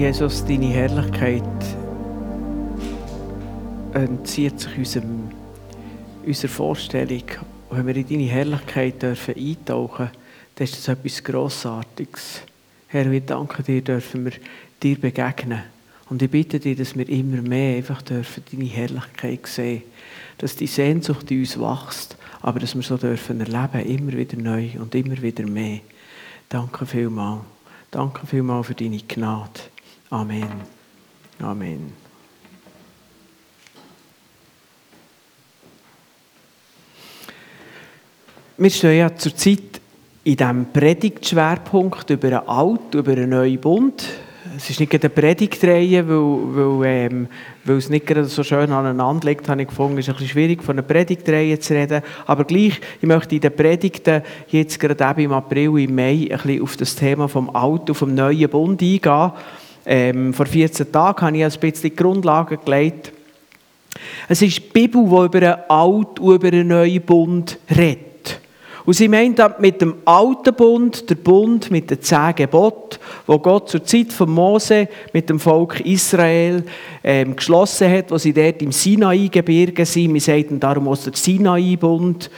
Jesus, deine Herrlichkeit entzieht sich unserem, unserer Vorstellung. Und wenn wir in deine Herrlichkeit dürfen eintauchen dürfen, dann ist das etwas Grossartiges. Herr, wir danken dir, dürfen wir dir begegnen. Und ich bitte dich, dass wir immer mehr einfach dürfen deine Herrlichkeit sehen. Dass die Sehnsucht in uns wächst, aber dass wir so dürfen erleben, immer wieder neu und immer wieder mehr. Danke vielmals. Danke vielmals für deine Gnade. Amen. Amen. Wir stehen ja zurzeit in diesem Predigtschwerpunkt über einen Alt, über einen neuen Bund. Es ist nicht eine Predigtreihe, weil, weil, ähm, weil es nicht gerade so schön aneinander liegt, habe ich gefunden, es ist ein bisschen schwierig, von einer Predigtreihe zu reden. Aber gleich, ich möchte in den Predigten jetzt gerade eben im April, im Mai ein bisschen auf das Thema vom Alten, vom neuen Bund eingehen. Ähm, vor 14 Tagen habe ich ein bisschen die Grundlagen gelegt. Es ist die Bibel, die über einen alten und über einen neuen Bund redet. Und sie meint mit dem alten Bund, der Bund mit den zehn Geboten, wo Gott zur Zeit von Mose mit dem Volk Israel ähm, geschlossen hat, wo sie dort im Sinai-Gebirge sind. Wir sagen darum aus der Sinai-Bund.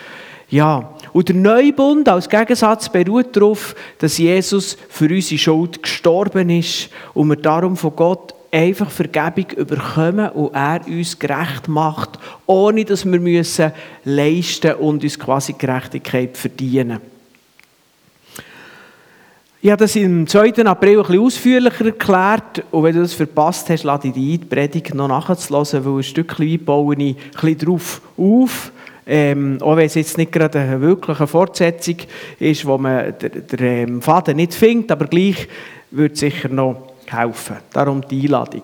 Ja, und der Neubund als Gegensatz beruht darauf, dass Jesus für unsere Schuld gestorben ist und wir darum von Gott einfach Vergebung überkommen und er uns gerecht macht, ohne dass wir müssen leisten und uns quasi Gerechtigkeit verdienen. Ich habe das am 2. April bisschen ausführlicher erklärt und wenn du das verpasst hast, lade ich dich ein, die Predigt noch nachzulassen, weil ein Stückchen weit baue ich ein bisschen darauf auf. Ähm, auch wenn es jetzt nicht gerade eine wirkliche Fortsetzung ist, wo man den, den ähm, Faden nicht findet, aber gleich wird sicher noch helfen. Darum die Einladung.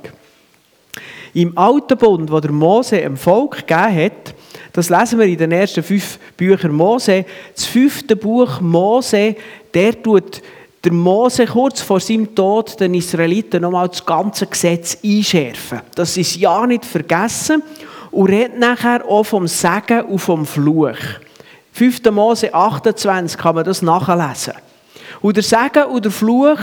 Im Alten Bund, wo der Mose dem Volk gegeben hat, das lesen wir in den ersten fünf Büchern Mose. Das fünfte Buch Mose, der tut der Mose kurz vor seinem Tod den Israeliten nochmal das ganze Gesetz einschärfen. Das ist ja nicht vergessen und redet nachher auch vom Segen und vom Fluch. 5. Mose 28 kann man das nachlesen. Und der Segen und der Fluch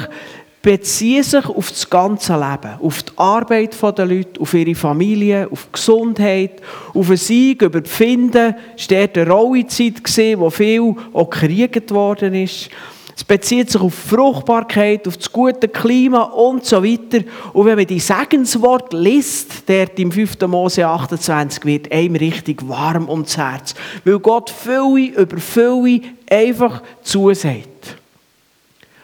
beziehen sich auf das ganze Leben, auf die Arbeit der Leute, auf ihre Familie, auf die Gesundheit, auf einen Sieg über die Finden. Es war eine raue Zeit, wo viel auch gekriegt worden ist. Es bezieht sich auf Fruchtbarkeit, auf das gute Klima und so weiter. Und wenn man die Segenswort liest, der im 5. Mose 28 wird einem richtig warm ums Herz. Weil Gott viele über viele einfach zusagt.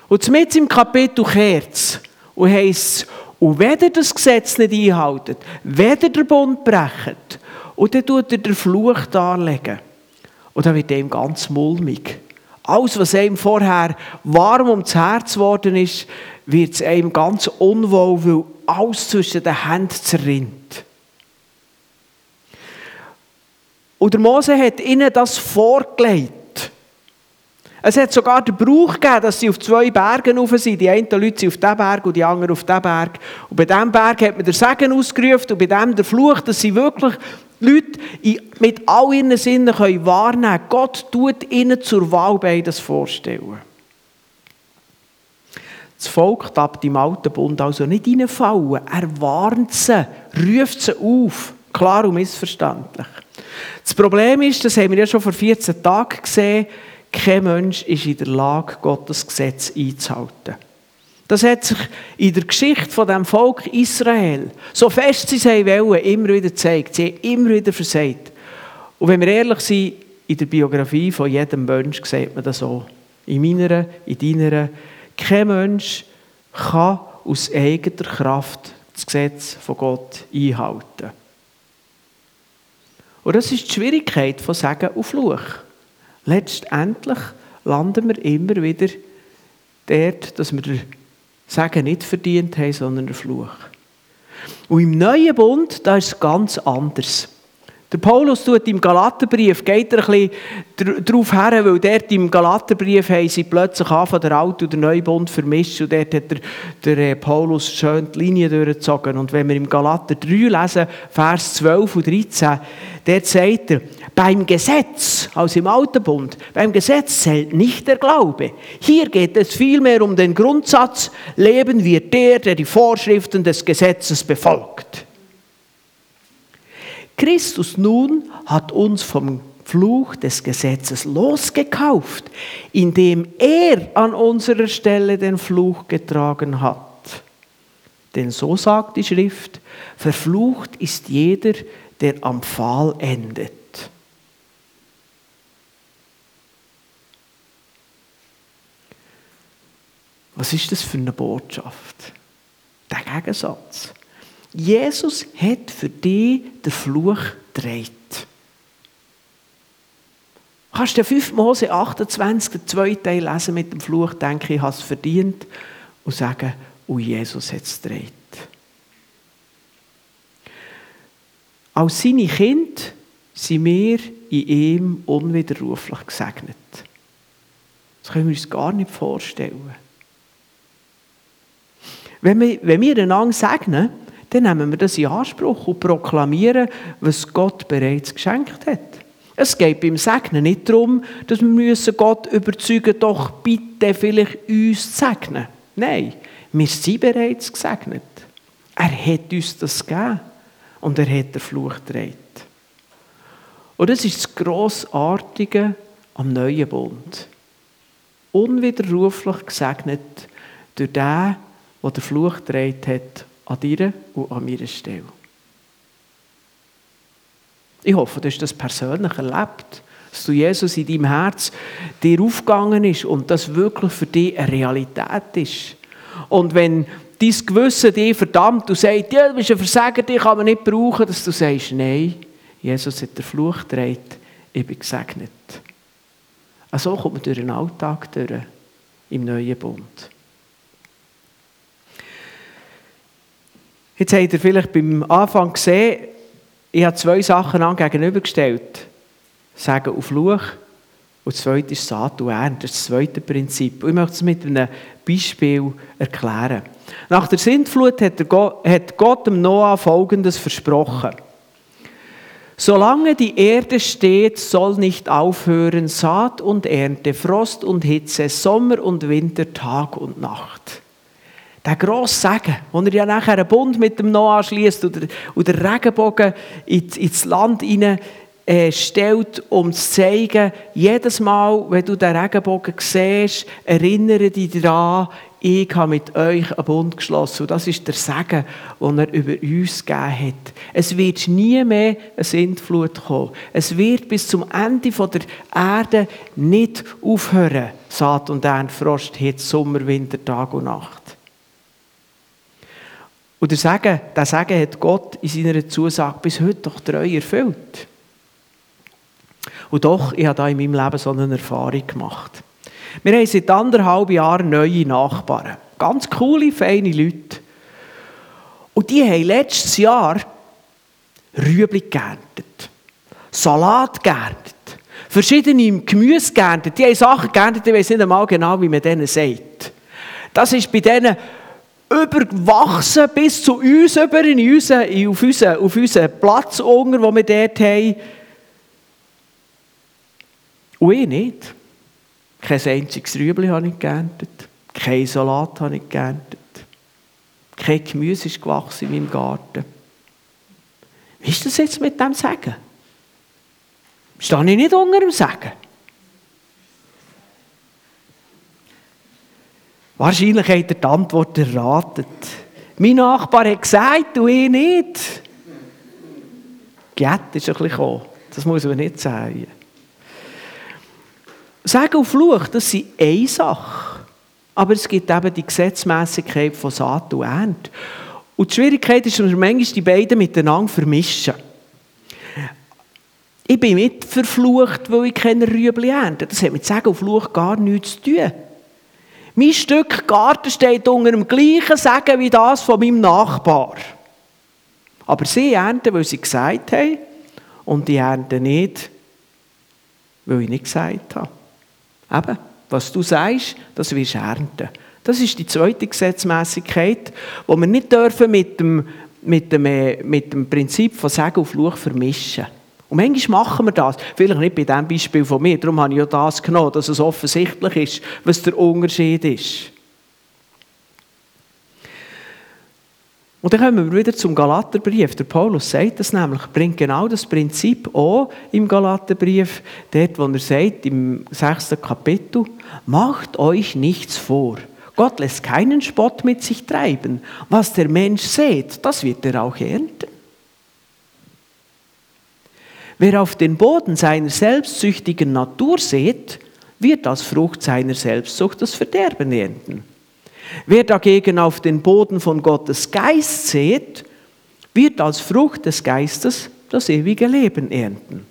Und mit im Kapitel kehrt und heisst und wenn ihr das Gesetz nicht einhaltet, wenn ihr den Bund brecht, und dann tut er den Fluch darlegen. Und dann wird ihm ganz mulmig. Alles, was ihm vorher warm ums Herz geworden ist, wird ihm ganz unwohl, weil alles zwischen den Händen zerrinnt. Und der Mose hat ihnen das vorgelegt. Es hat sogar den Brauch gegeben, dass sie auf zwei Bergen rauf sind. Die einen Leute sind auf diesem Berg und die anderen auf diesem Berg. Und bei diesem Berg hat man den Segen ausgerufen und bei dem der Fluch, dass sie wirklich Leute mit all ihren Sinnen können wahrnehmen können. Gott tut ihnen zur Wahl beides vorstellen. Das Volk darf im alten Bund also nicht reinfallen. Er warnt sie, ruft sie auf. Klar und missverständlich. Das Problem ist, das haben wir ja schon vor 14 Tagen gesehen, kein Mensch ist in der Lage, Gottes Gesetz einzuhalten. Das hat sich in der Geschichte von dem Volk Israel, so fest sie es wollen, immer wieder gezeigt. Sie haben immer wieder versagt. Und wenn wir ehrlich sind, in der Biografie von jedem Mensch sieht man das so. In meiner, in deiner. Kein Mensch kann aus eigener Kraft das Gesetz von Gott einhalten. Und das ist die Schwierigkeit von Sagen und Fluch. Letztendlich landen wir immer wieder dort, dass wir den Segen nicht verdient haben, sondern den Fluch. Und im neuen Bund, da ist es ganz anders. Der Paulus tut im Galaterbrief, geht er ein bisschen darauf her, weil dort im Galaterbrief haben sie plötzlich von der Alte und der Neubund vermischt und dort hat der, der äh, Paulus schön die Linie durchgezogen. Und wenn wir im Galater 3 lesen, Vers 12 und 13, dort sagt er, beim Gesetz, also im Alten Bund, beim Gesetz zählt nicht der Glaube. Hier geht es vielmehr um den Grundsatz, leben wird der, der die Vorschriften des Gesetzes befolgt. Christus nun hat uns vom Fluch des Gesetzes losgekauft, indem er an unserer Stelle den Fluch getragen hat. Denn so sagt die Schrift, verflucht ist jeder, der am Pfahl endet. Was ist das für eine Botschaft? Der Gegensatz. Jesus hat für dich den Fluch gedreht. Kannst du 5 Mose 28, den zweiten Teil lesen mit dem Fluch, denke ich, habe es verdient und sagen, oh Jesus hat es gedreht. Als seine Kinder sind wir in ihm unwiderruflich gesegnet. Das können wir uns gar nicht vorstellen. Wenn wir, wenn wir einander segnen, dann nehmen wir das in Anspruch und proklamieren, was Gott bereits geschenkt hat. Es geht beim Segnen nicht darum, dass wir Gott überzeugen doch bitte vielleicht uns zu segnen. Nein, wir sind bereits gesegnet. Er hat uns das gegeben und er hat den Fluch gedreht. Und das ist das Grossartige am neuen Bund. Unwiderruflich gesegnet durch den, der den Fluch gedreht hat an dir und an meiner Stelle. Ich hoffe, du hast das persönlich erlebt, dass du Jesus in deinem Herz dir aufgegangen ist und das wirklich für dich eine Realität ist. Und wenn dein Gewissen dich verdammt und sagt, ja, du bist ein Versager, dich kann man nicht brauchen, dass du sagst, nein, Jesus hat den Fluch gedreht, ich bin gesegnet. Also kommt man durch den Alltag durch, im neuen Bund. Jetzt habt ihr vielleicht beim Anfang gesehen, ich habe zwei Sachen gegenübergestellt. Sagen auf Fluch und das zweite ist Saat und Ernte. Das ist das zweite Prinzip. Ich möchte es mit einem Beispiel erklären. Nach der Sintflut hat Gott dem Noah Folgendes versprochen. Solange die Erde steht, soll nicht aufhören Saat und Ernte, Frost und Hitze, Sommer und Winter, Tag und Nacht. Der grosse Segen, wo er ja nachher einen Bund mit dem Noah schließt und, den Regenbogen ins Land hinein äh, stellt, um zu zeigen, jedes Mal, wenn du den Regenbogen siehst, erinnere dich daran, ich habe mit euch einen Bund geschlossen. Und das ist der Segen, den er über uns gegeben hat. Es wird nie mehr eine Sintflut kommen. Es wird bis zum Ende der Erde nicht aufhören. Saat und Ernte, Frost, Hitze, Sommer, Winter, Tag und Nacht. Und der Segen, der Segen hat Gott in seiner Zusage bis heute doch treu erfüllt. Und doch, ich habe da in meinem Leben so eine Erfahrung gemacht. Wir haben seit anderthalb Jahren neue Nachbarn. Ganz coole, feine Leute. Und die haben letztes Jahr Rüebli geerntet, Salat geerntet, verschiedene Gemüse geerntet. Die haben Sachen geerntet, ich weiß nicht einmal genau, wie man denen sagt. Das ist bei denen überwachsen bis zu uns, über in unseren, auf, unseren, auf unseren Platz unter, den wir dort haben. Und ich nicht. Kein einziges Rüebli habe ich geerntet. Kein Salat habe ich geerntet. Kein Gemüse ist gewachsen in meinem Garten. Wie ist das jetzt mit dem Sagen? Stehe ich nicht unter dem Sagen? Wahrscheinlich hat er die Antwort erraten. Mein Nachbar hat gesagt, du ich nicht. Gett ist ein bisschen gekommen. Das muss man nicht sagen. Sagen und Fluch, das sind eine Sache. Aber es gibt eben die Gesetzmäßigkeit von Saat und Ernte. Und die Schwierigkeit ist, dass wir manchmal die beiden miteinander vermischen. Ich bin mit verflucht, weil ich keine Rüebli ernte. Das hat mit Sagen und Fluch gar nichts zu tun. Mein Stück Garten steht unter dem gleichen Segen wie das von meinem Nachbar. Aber sie ernten, weil sie gesagt haben, und die ernte nicht, weil ich nicht gesagt habe. Eben, was du sagst, das wirst du ernten. Das ist die zweite Gesetzmäßigkeit, wo wir nicht dürfen mit dem, mit dem, äh, mit dem Prinzip von Segen und Fluch vermischen. Und manchmal machen wir das. Vielleicht nicht bei diesem Beispiel von mir, darum habe ich ja das genommen, dass es offensichtlich ist, was der Unterschied ist. Und dann kommen wir wieder zum Galaterbrief. Der Paulus sagt das nämlich, bringt genau das Prinzip auch im Galaterbrief, dort, wo er sagt, im sechsten Kapitel, macht euch nichts vor. Gott lässt keinen Spott mit sich treiben. Was der Mensch sät, das wird er auch ernten. Wer auf den Boden seiner selbstsüchtigen Natur sät, wird als Frucht seiner Selbstsucht das Verderben ernten. Wer dagegen auf den Boden von Gottes Geist sät, wird als Frucht des Geistes das ewige Leben ernten.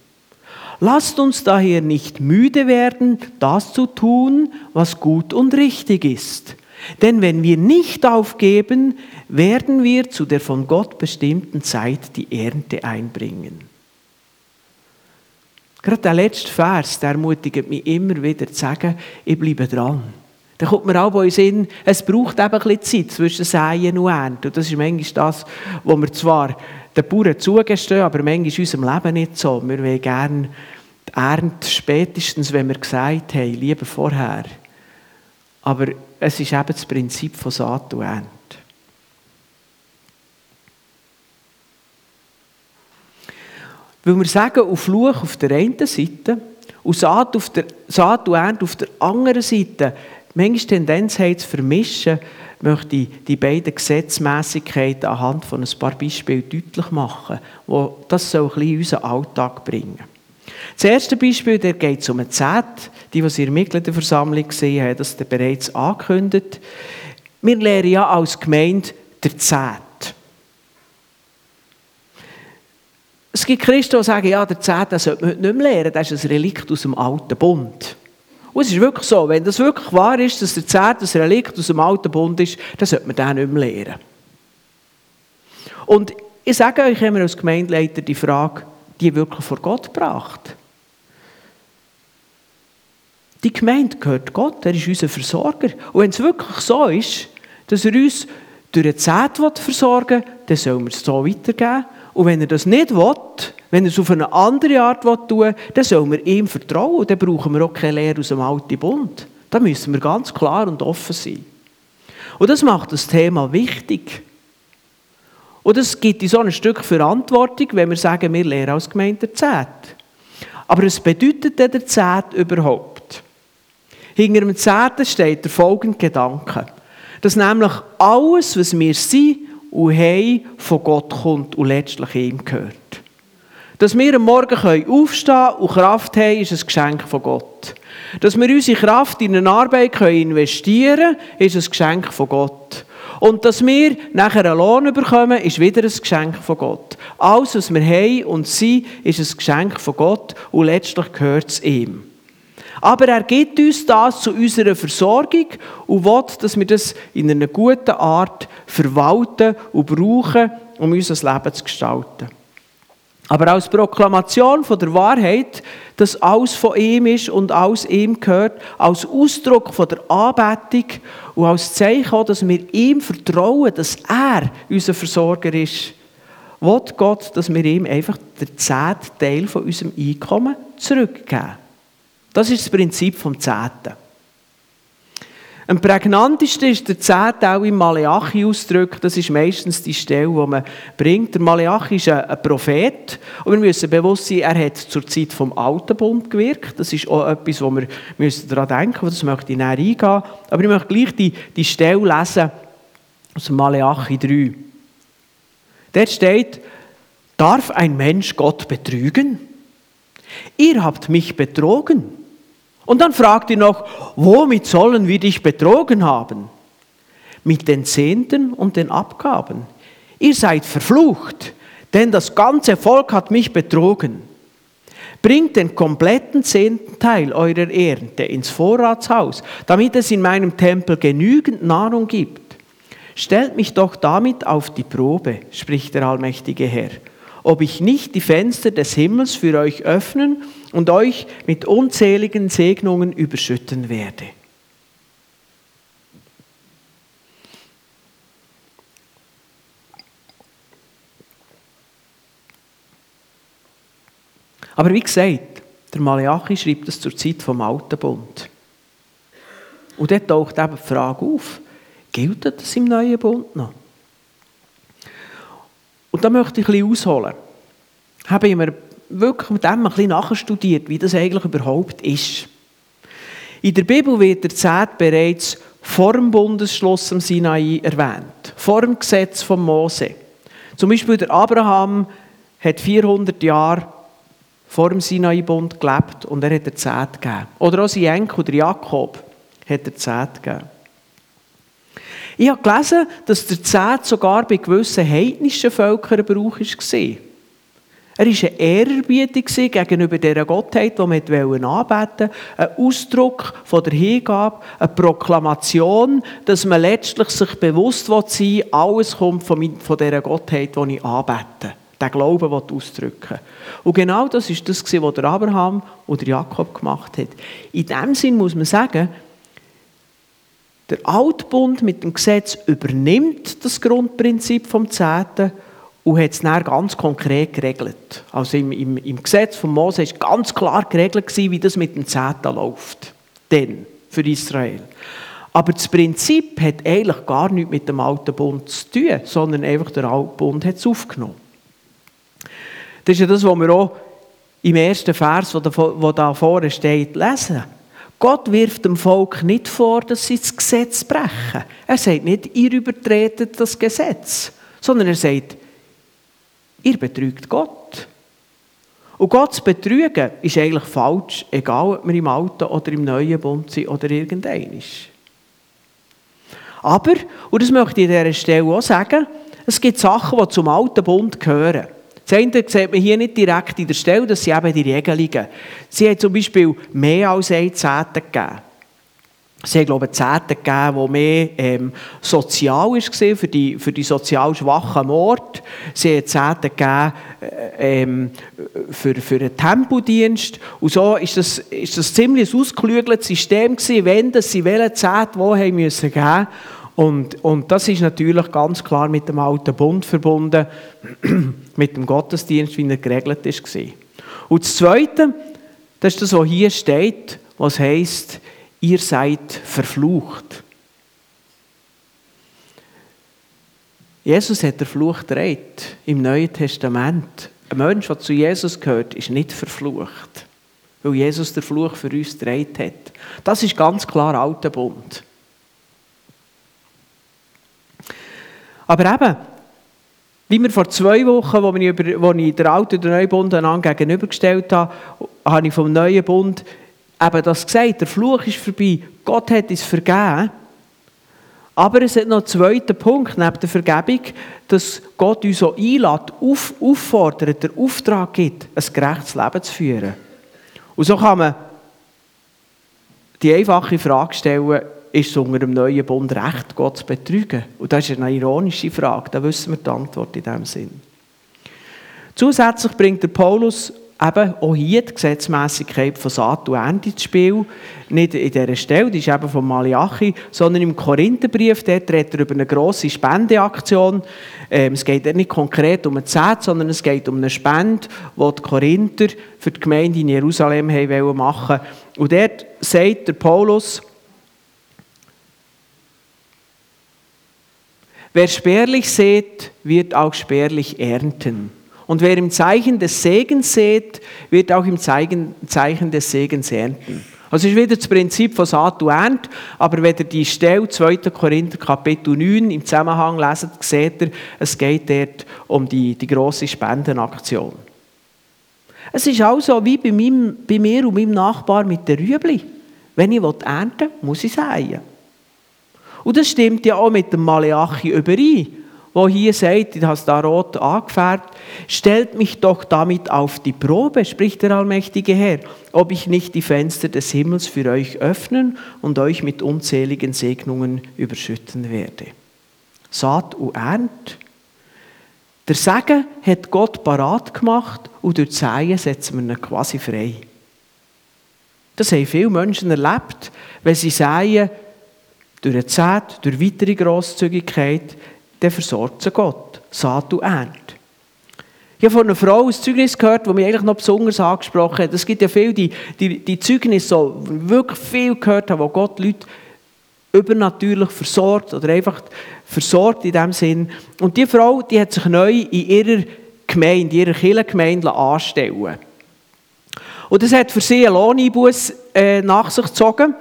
Lasst uns daher nicht müde werden, das zu tun, was gut und richtig ist. Denn wenn wir nicht aufgeben, werden wir zu der von Gott bestimmten Zeit die Ernte einbringen. Gerade der letzte Vers, der ermutigt mich immer wieder zu sagen, ich bleibe dran. Da kommt mir auch in den Sinn, es braucht eben ein bisschen Zeit zwischen Säen und Ernten. Und das ist manchmal das, was wir zwar den Bauern zugestehen, aber manchmal in unserem Leben nicht so. Wir wollen gerne die Ernte spätestens, wenn wir gesagt haben, lieber vorher. Aber es ist eben das Prinzip von Saat und Ernte. Weil wir sagen, auf Fluch auf der einen Seite und Saat, auf der, Saat und Ernte auf der anderen Seite, manchmal Tendenz haben zu vermischen, möchte ich die beiden Gesetzmäßigkeiten anhand von ein paar Beispielen deutlich machen, wo das so ein bisschen in unseren Alltag bringen. Das erste Beispiel, der geht um ein Zehnt. Die, die Sie in der Mitgliederversammlung gesehen haben, das bereits angekündigt. Wir lernen ja als Gemeinde der Zehnt. Es gibt Christen, die sagen, ja, der Zehnt, sollte man heute nicht mehr lernen, das ist ein Relikt aus dem alten Bund. Und es ist wirklich so, wenn das wirklich wahr ist, dass der Zehnt ein Relikt aus dem alten Bund ist, dann sollte man den nicht mehr lehren. Und ich sage euch immer als Gemeindeleiter die Frage, die wirklich vor Gott gebracht. Die Gemeinde gehört Gott, er ist unser Versorger. Und wenn es wirklich so ist, dass er uns durch eine Zeit versorgen will, dann sollen wir es so weitergeben. Und wenn er das nicht will, wenn er es auf eine andere Art will, dann sollen wir ihm vertrauen. Dann brauchen wir auch keine Lehre aus dem alten Bund. Da müssen wir ganz klar und offen sein. Und das macht das Thema wichtig. Und es gibt so ein Stück Verantwortung, wenn wir sagen, wir lehren als Gemeinde der Zehnt. Aber was bedeutet denn der Zehnt überhaupt? Hinter dem Zehnten steht der folgende Gedanke. Dass nämlich alles, was wir sind und haben, von Gott kommt und letztlich ihm gehört. Dass wir am Morgen aufstehen und Kraft haben, ist ein Geschenk von Gott. Dass wir unsere Kraft in eine Arbeit investieren können, ist ein Geschenk von Gott. Und dass wir nachher einen Lohn bekommen, ist wieder ein Geschenk von Gott. Alles, was wir haben und sind, ist ein Geschenk von Gott und letztlich gehört es ihm. Aber er gibt uns das zu unserer Versorgung und will, dass wir das in einer guten Art verwalten und brauchen, um unser Leben zu gestalten. Aber als Proklamation von der Wahrheit, dass alles von ihm ist und alles ihm gehört, als Ausdruck von der Anbetung und als Zeichen auch, dass wir ihm vertrauen, dass er unser Versorger ist, will Gott, dass wir ihm einfach den zehnten Teil von unserem Einkommen zurückgeben. Das ist das Prinzip vom Zehnten. Am prägnantesten ist der Zehnte auch im Maleachi ausgedrückt. Das ist meistens die Stelle, die man bringt. Der Maleachi ist ein Prophet. Und wir müssen bewusst sein, er hat zur Zeit vom Alten Bund gewirkt. Das ist auch etwas, wo wir müssen daran denken müssen. Das möchte ich näher eingehen. Aber ich möchte gleich die, die Stelle lesen aus dem Maleachi 3. Dort steht, darf ein Mensch Gott betrügen? Ihr habt mich betrogen. Und dann fragt ihr noch, womit sollen wir dich betrogen haben? Mit den Zehnten und den Abgaben. Ihr seid verflucht, denn das ganze Volk hat mich betrogen. Bringt den kompletten zehnten Teil eurer Ernte ins Vorratshaus, damit es in meinem Tempel genügend Nahrung gibt. Stellt mich doch damit auf die Probe, spricht der allmächtige Herr, ob ich nicht die Fenster des Himmels für euch öffnen und euch mit unzähligen Segnungen überschütten werde. Aber wie gesagt, der Malachi schreibt das zur Zeit vom Alten Bund. Und dort taucht eben die Frage auf, gilt das im Neuen Bund noch? Und da möchte ich ein bisschen ausholen. Habe ich mir wirklich mit dem ein bisschen nachstudiert, wie das eigentlich überhaupt ist. In der Bibel wird der Zehnt bereits vor dem Bundesschluss am Sinai erwähnt, vor dem Gesetz von Mose. Zum Beispiel der Abraham hat 400 Jahre vor dem Sinai-Bund gelebt und er hat der Zehnt gegeben. Oder auch sein Enkel, der Jakob, hat der Zehnt gegeben. Ich habe gelesen, dass der Zehnt sogar bei gewissen heidnischen Völkern Brauch war. Er war eine Ehrerbietung gegenüber dieser Gottheit, die man anbeten wollte. Ein Ausdruck von der Hingabe, eine Proklamation, dass man letztlich sich bewusst sein will, alles kommt von dieser Gottheit, die ich anbete. Den Glauben ausdrücken Und genau das ist das, was der Abraham oder Jakob gemacht hat. In dem Sinn muss man sagen, der Altbund mit dem Gesetz übernimmt das Grundprinzip vom Zehnten und hat es dann ganz konkret geregelt. Also im, im, im Gesetz von Mose war ganz klar geregelt, wie das mit dem Zehnten läuft. Denn für Israel. Aber das Prinzip hat eigentlich gar nichts mit dem alten Bund zu tun, sondern einfach der alte Bund hat es aufgenommen. Das ist ja das, was wir auch im ersten Vers, da, da vorne steht, lesen. Gott wirft dem Volk nicht vor, dass sie das Gesetz brechen. Er sagt nicht, ihr übertretet das Gesetz, sondern er sagt, ihr betrügt Gott. Und Gott zu betrügen ist eigentlich falsch, egal ob wir im Alten oder im Neuen Bund sind oder irgendein Aber, und das möchte ich an dieser Stelle auch sagen, es gibt Sachen, die zum Alten Bund gehören. Das eine sieht man hier nicht direkt in der Stelle, das sind eben die Regelungen. Sie haben zum Beispiel mehr als ein Zehnte gegeben. Sie haben, glaube ich, Zehnte gegeben, die mehr ähm, sozial war für die, für die sozial schwachen Mord. Sie haben Zehnte gegeben äh, ähm, für, für den Tempodienst. Und so ist das, ist das ziemlich ein ausgeklügeltes System gewesen, wenn sie welche Zehnte wo haben müssen geben und, und das ist natürlich ganz klar mit dem alten Bund verbunden, mit dem Gottesdienst, wie er geregelt ist. Und das Zweite, das ist das, was hier steht, was heißt, ihr seid verflucht. Jesus hat der Fluch gedreht im Neuen Testament. Ein Mensch, der zu Jesus gehört, ist nicht verflucht, weil Jesus der Fluch für uns gedreht hat. Das ist ganz klar alter Bund. Aber eben, wie wir vor zwei Wochen, wo, ich, über, wo ich den alten und den neuen Bund gegenübergestellt habe, habe ich vom neuen Bund eben das gesagt. Der Fluch ist vorbei. Gott hat es vergeben. Aber es hat noch einen zweiten Punkt neben der Vergebung, dass Gott uns so einlädt, auf, auffordert, der Auftrag gibt, ein gerechtes Leben zu führen. Und so kann man die einfache Frage stellen, ist es unter dem neuen Bund recht, Gott zu betrügen? Und das ist eine ironische Frage, da wissen wir die Antwort in diesem Sinn. Zusätzlich bringt der Paulus eben auch hier die Gesetzmäßigkeit von Saat und ins Spiel. Nicht in dieser Stelle, die ist eben von Malachi, sondern im Korintherbrief, dort redet er über eine grosse Spendeaktion. Ähm, es geht nicht konkret um eine Zehnt, sondern es geht um eine Spende, die die Korinther für die Gemeinde in Jerusalem machen wollten. Und dort sagt der Paulus, Wer spärlich sät, wird auch spärlich ernten. Und wer im Zeichen des Segens sät, wird auch im Zeichen, des Segens ernten. Also ist wieder das Prinzip von Saat und Ernte, aber wenn ihr die Stelle 2. Korinther Kapitel 9 im Zusammenhang leset, seht ihr, es geht dort um die, die grosse Spendenaktion. Es ist auch so wie bei, meinem, bei mir und meinem Nachbar mit der Rüebli. Wenn ich ernten will, muss ich säen. Und das stimmt ja auch mit dem Maleachi überein, wo hier sagt, ich habe es da rot angefärbt, stellt mich doch damit auf die Probe, spricht der allmächtige Herr, ob ich nicht die Fenster des Himmels für euch öffnen und euch mit unzähligen Segnungen überschütten werde. Saat und Ernt. Der Segen hat Gott parat gemacht und durch Säen setzen wir ihn quasi frei. Das haben viele Menschen erlebt, wenn sie säen, durch eine Zeit, durch weitere Grosszügigkeit, dann versorgt sie Gott. Saat und Ernte. Ich habe von einer Frau ein Zeugnis gehört, das mich eigentlich noch besonders angesprochen hat. Es gibt ja viele, die, die, die Zeugnisse so wirklich viel gehört haben, wo Gott Leute übernatürlich versorgt oder einfach versorgt in dem Sinn. Und die Frau, die hat sich neu in ihrer Gemeinde, in ihrer Kirchengemeinde anstellen Und das hat für sie einen Lohneinbuß äh, nach sich gezogen.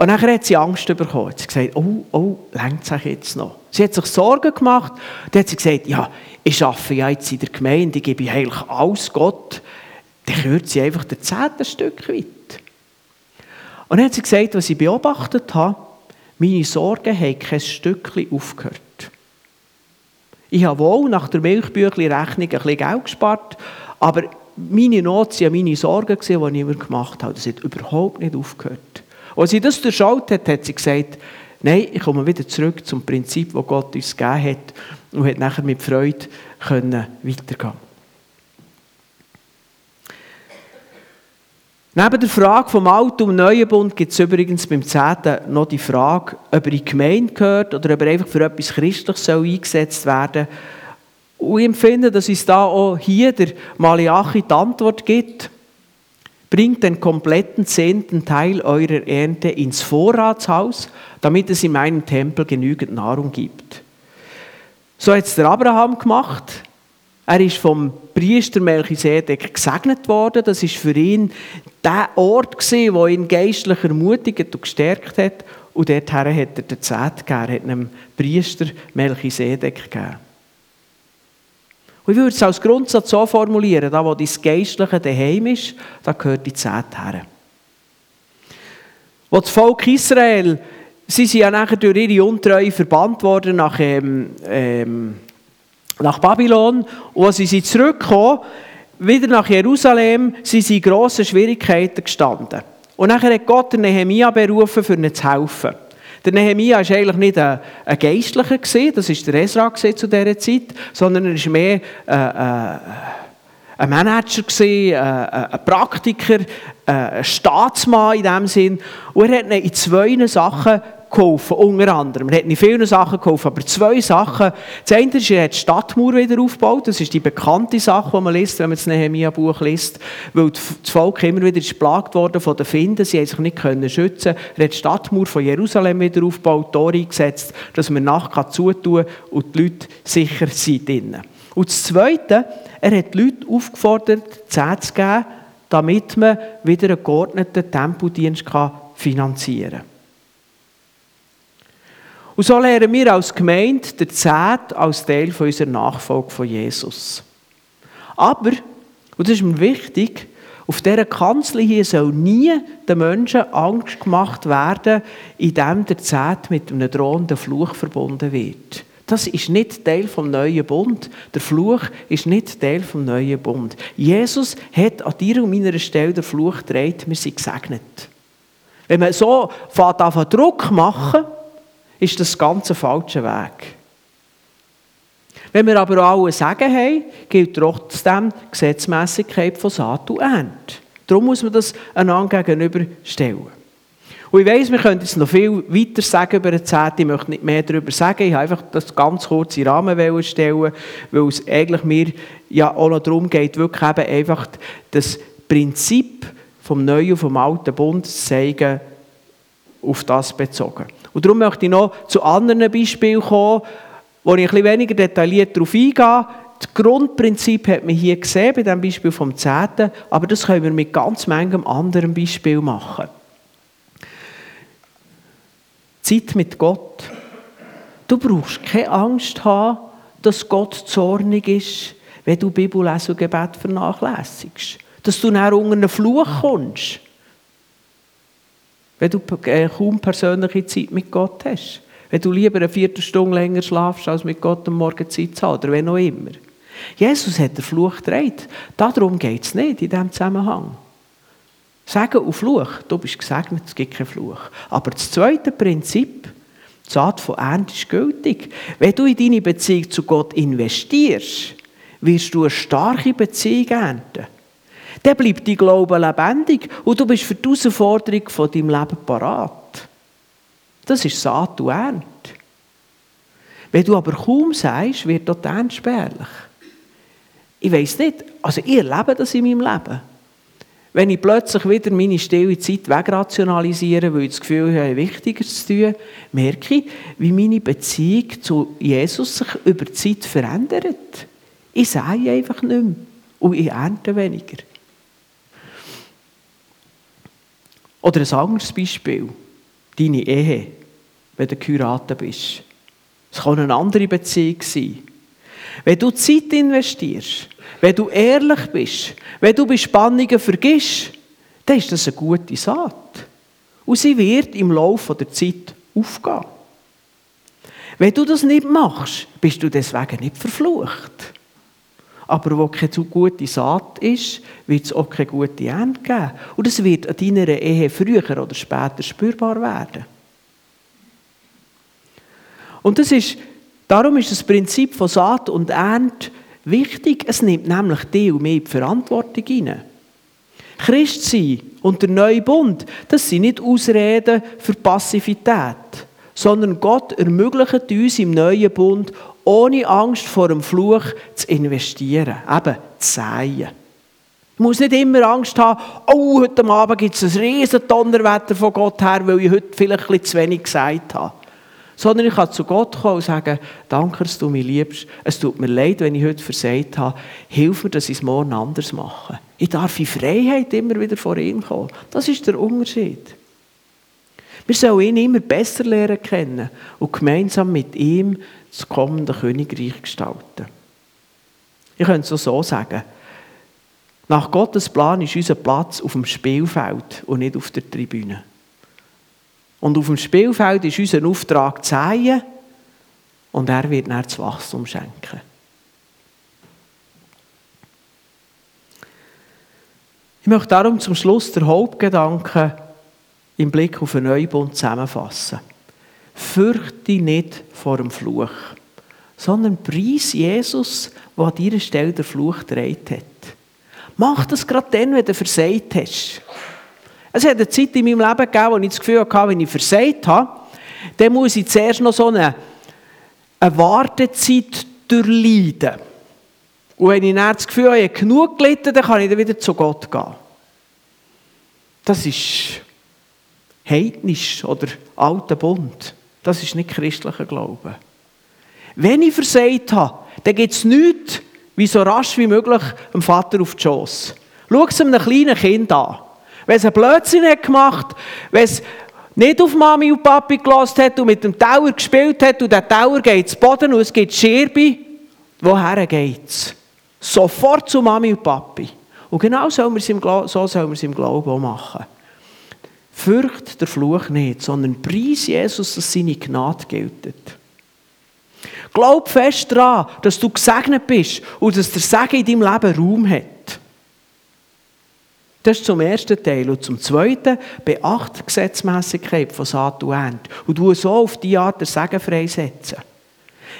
Und dann hat sie Angst bekommen. Sie hat gesagt, oh, oh, längt sich jetzt noch. Sie hat sich Sorgen gemacht. Dann hat sie gesagt, ja, ich arbeite ja jetzt in der Gemeinde, ich gebe eigentlich alles Gott. Dann hört sie einfach den zehnten Stück weit. Und dann hat sie gesagt, was ich beobachtet habe, meine Sorgen haben kein Stückchen aufgehört. Ich habe wohl nach der Milchbüchli-Rechnung ein bisschen Geld gespart, aber meine Not waren meine Sorgen, die ich mir gemacht habe. Das hat überhaupt nicht aufgehört. Als sie das durchschaut hat, hat sie gesagt, nein, ich komme wieder zurück zum Prinzip, das Gott uns gegeben hat und hat nachher mit Freude können weitergehen Neben der Frage vom Alten und Neuen Bund gibt es übrigens beim Zehnten noch die Frage, ob er in die Gemeinde gehört oder ob er einfach für etwas Christliches eingesetzt werden soll. Und ich empfinde, dass uns da auch hier der Malachi die Antwort gibt. Bringt den kompletten zehnten Teil eurer Ernte ins Vorratshaus, damit es in meinem Tempel genügend Nahrung gibt. So hat es der Abraham gemacht. Er ist vom Priester Melchisedek gesegnet worden. Das ist für ihn der Ort wo ihn geistlich ermutigt und gestärkt hat. Und dorthin hat er den Zehnt gegeben, hat einem Priester Melchisedek gegeben. Und ich würde es als Grundsatz so formulieren, da wo dein Geistliche daheim ist, da gehört die Zehnt her. Wo das Volk Israel, sie sind ja nachher durch ihre Untreue verbannt worden nach, ähm, ähm, nach Babylon. Und als sie sind zurückgekommen, wieder nach Jerusalem, sind sie in grossen Schwierigkeiten gestanden. Und nachher hat Gott den Nehemia berufen, für ihnen zu helfen. Der Nehemia war eigentlich nicht ein, ein Geistlicher, gewesen, das war der Esra zu dieser Zeit, sondern er war mehr äh, äh, ein Manager, gewesen, äh, ein Praktiker, äh, ein Staatsmann in dem Sinn. Und er hat in zwei Sachen geholfen, unter anderem. Er hat nicht viele Sachen geholfen, aber zwei Sachen. Das eine ist, er hat die Stadtmauer wieder aufgebaut. Das ist die bekannte Sache, die man liest, wenn man das Nehemiah-Buch liest. Weil das Volk immer wieder geplagt worden von den Finden. Sie haben sich nicht können schützen Er hat die Stadtmauer von Jerusalem wieder aufgebaut, Tore eingesetzt, dass man nachher zutun kann und die Leute sicher sind. Und das Zweite, er hat die Leute aufgefordert, Zehn zu geben, damit man wieder einen geordneten Tempeldienst finanzieren kann. Und so lernen wir als Gemeinde der Zehnt als Teil von unserer Nachfolge von Jesus. Aber, und das ist mir wichtig, auf dieser Kanzel hier soll nie den Menschen Angst gemacht werden, indem der Zehnt mit einem drohenden Fluch verbunden wird. Das ist nicht Teil vom neuen Bund. Der Fluch ist nicht Teil vom neuen Bund. Jesus hat an dir und meiner Stelle den Fluch gedreht, wir sind gesegnet. Wenn man so fährt, Druck machen, ist das ganz falsche Weg. Wenn wir aber alle Sagen haben, gilt trotzdem die Gesetzmäßigkeit von Saat und Ernte. Darum muss man das einander gegenüberstellen. Und ich weiss, wir können jetzt noch viel weiter sagen über den Zehnt. Ich möchte nicht mehr darüber sagen. Ich habe einfach das ganz kurz in Rahmen stellen, weil es eigentlich mir ja auch noch darum geht, wirklich eben einfach das Prinzip vom neuen und vom alten Bund zu zeigen, auf das bezogen. Und darum möchte ich noch zu anderen Beispielen kommen, wo ich ein bisschen weniger detailliert darauf eingehe. Das Grundprinzip hat man hier gesehen, bei dem Beispiel vom Zehnten, aber das können wir mit ganz manchem anderen Beispiel machen. Zeit mit Gott. Du brauchst keine Angst haben, dass Gott zornig ist, wenn du Bibellesen und Gebet vernachlässigst. Dass du nach unter Fluch kommst. Wenn du äh, kaum persönliche Zeit mit Gott hast. Wenn du lieber eine Viertelstunde länger schlafst, als mit Gott am Morgen Zeit zu haben, oder wenn auch immer. Jesus hat den Fluch gedreht. Darum geht es nicht in diesem Zusammenhang. Sagen auf Fluch, du bist gesegnet, es gibt keinen Fluch. Aber das zweite Prinzip, Die Saat von Ernte ist gültig. Wenn du in deine Beziehung zu Gott investierst, wirst du eine starke Beziehung ernten. Dann bleibt dein Glaube lebendig und du bist für die Herausforderung von deinem Leben parat. Das ist Saat und Ernte. Wenn du aber kaum sagst, wird dort Ernte spärlich. Ich weiß nicht, also ich erlebe das in meinem Leben. Wenn ich plötzlich wieder meine stille Zeit wegrationalisiere, weil ich das Gefühl habe, Wichtigeres zu tun, merke ich, wie meine Beziehung zu Jesus sich über die Zeit verändert. Ich sage einfach nicht mehr und ich ernte weniger. Oder ein anderes Beispiel, deine Ehe, wenn du geheiratet bist. Es kann eine andere Beziehung sein. Wenn du Zeit investierst, wenn du ehrlich bist, wenn du Bespannungen vergisst, dann ist das eine gute Saat. Und sie wird im Laufe der Zeit aufgehen. Wenn du das nicht machst, bist du deswegen nicht verflucht. Aber wo keine zu gute Saat ist, wird es auch keine gute Ernte geben. Und es wird an deiner Ehe früher oder später spürbar werden. Und das ist, darum ist das Prinzip von Saat und Ernte wichtig. Es nimmt nämlich die und mehr die Verantwortung hinein. Christ sein und der neue Bund, das sind nicht Ausreden für Passivität, sondern Gott ermöglicht uns im neuen Bund, ohne Angst vor dem Fluch zu investieren, eben zu säen. Ich muss nicht immer Angst haben, oh, heute Abend gibt es ein riesen Donnerwetter von Gott her, weil ich heute vielleicht bisschen zu wenig gesagt habe. Sondern ich kann zu Gott kommen und sagen, danke, dass du mich liebst. Es tut mir leid, wenn ich heute versagt habe. Hilf mir, dass ich es morgen anders mache. Ich darf in Freiheit immer wieder vor ihm kommen. Das ist der Unterschied. Wir sollen ihn immer besser lernen kennen und gemeinsam mit ihm das kommende Königreich gestalten. Ich könnte es so sagen. Nach Gottes Plan ist unser Platz auf dem Spielfeld und nicht auf der Tribüne. Und auf dem Spielfeld ist unser Auftrag zu säen und er wird dann das Wachstum schenken. Ich möchte darum zum Schluss der Hauptgedanken im Blick auf den Neubund zusammenfassen. Fürchte nicht vor dem Fluch, sondern preis Jesus, der an dieser Stelle der Fluch gedreht hat. Mach das gerade dann, wenn du versagt hast. Es hat eine Zeit in meinem Leben gegeben, wo ich das Gefühl hatte, wenn ich versagt habe, dann muss ich zuerst noch so eine, eine Wartezeit durchleiden. Und wenn ich dann das Gefühl habe, ich habe genug gelitten, dann kann ich dann wieder zu Gott gehen. Das ist heidnisch oder alter Bund. Das ist nicht christlicher Glaube. Wenn ich versagt habe, dann gibt es nichts, wie so rasch wie möglich dem Vater auf die Schoss. Schau es einem kleinen Kind an. Wenn es einen Blödsinn hat gemacht wenn es nicht auf Mami und Papi gelassen hat und mit dem Tower gespielt hat und der Tower geht zu Boden und es gibt Scherbe, woher geht es? Sofort zu Mami und Papi. Und genau so sollen wir es im Glauben auch machen. Fürcht der Fluch nicht, sondern preis Jesus, dass seine Gnade gilt. Glaub fest daran, dass du gesegnet bist und dass der Segen in deinem Leben Raum hat. Das ist zum ersten Teil. Und zum zweiten, beachte die Gesetzmäßigkeit von Saat und Ernte. Und du so auf die Art der Segen freisetzen.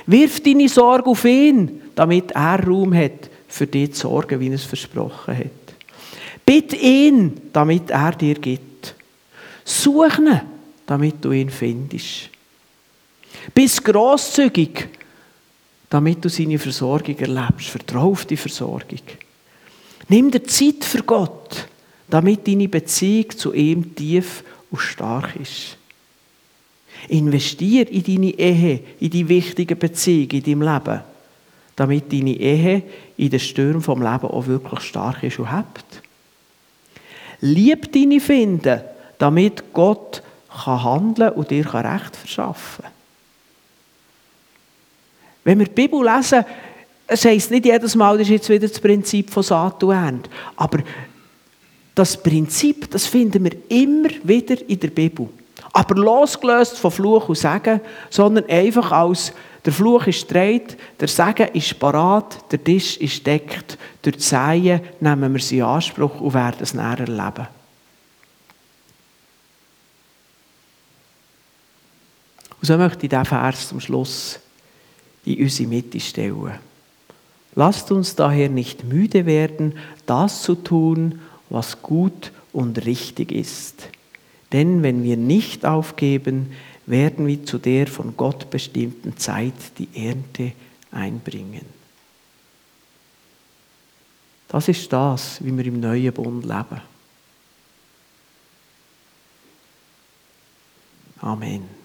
Wirf deine Sorge auf ihn, damit er Raum hat, für dich zu sorgen, wie er es versprochen hat. Bitte ihn, damit er dir gibt. Such ihn, damit du ihn findest. Bist grosszügig, damit du seine Versorgung erlebst. Vertrau auf die Versorgung. Nimm dir Zeit für Gott, damit deine Beziehung zu ihm tief und stark ist. Investier in deine Ehe, in die wichtigen Beziehungen in deinem Leben, damit deine Ehe in den Stürmen vom Leben auch wirklich stark ist und hebt. Lieb deine Finden, damit Gott kann handeln und dir Recht verschaffen kann. Wenn wir die Bibel lesen, es heisst nicht jedes Mal, das ist jetzt wieder das Prinzip von Saat und. Aber das Prinzip, das finden wir immer wieder in der Bibel. Aber losgelöst von Fluch und Segen, sondern einfach als der Fluch ist dreht, der Segen ist parat, der Tisch ist deckt. Durch die Säen nehmen wir sie in Anspruch und werden es näher erleben. Und so möchte ich diesen Vers zum Schluss in unsere Mitte stellen. Lasst uns daher nicht müde werden, das zu tun, was gut und richtig ist. Denn wenn wir nicht aufgeben, werden wir zu der von Gott bestimmten Zeit die Ernte einbringen. Das ist das, wie wir im neuen Bund leben. Amen.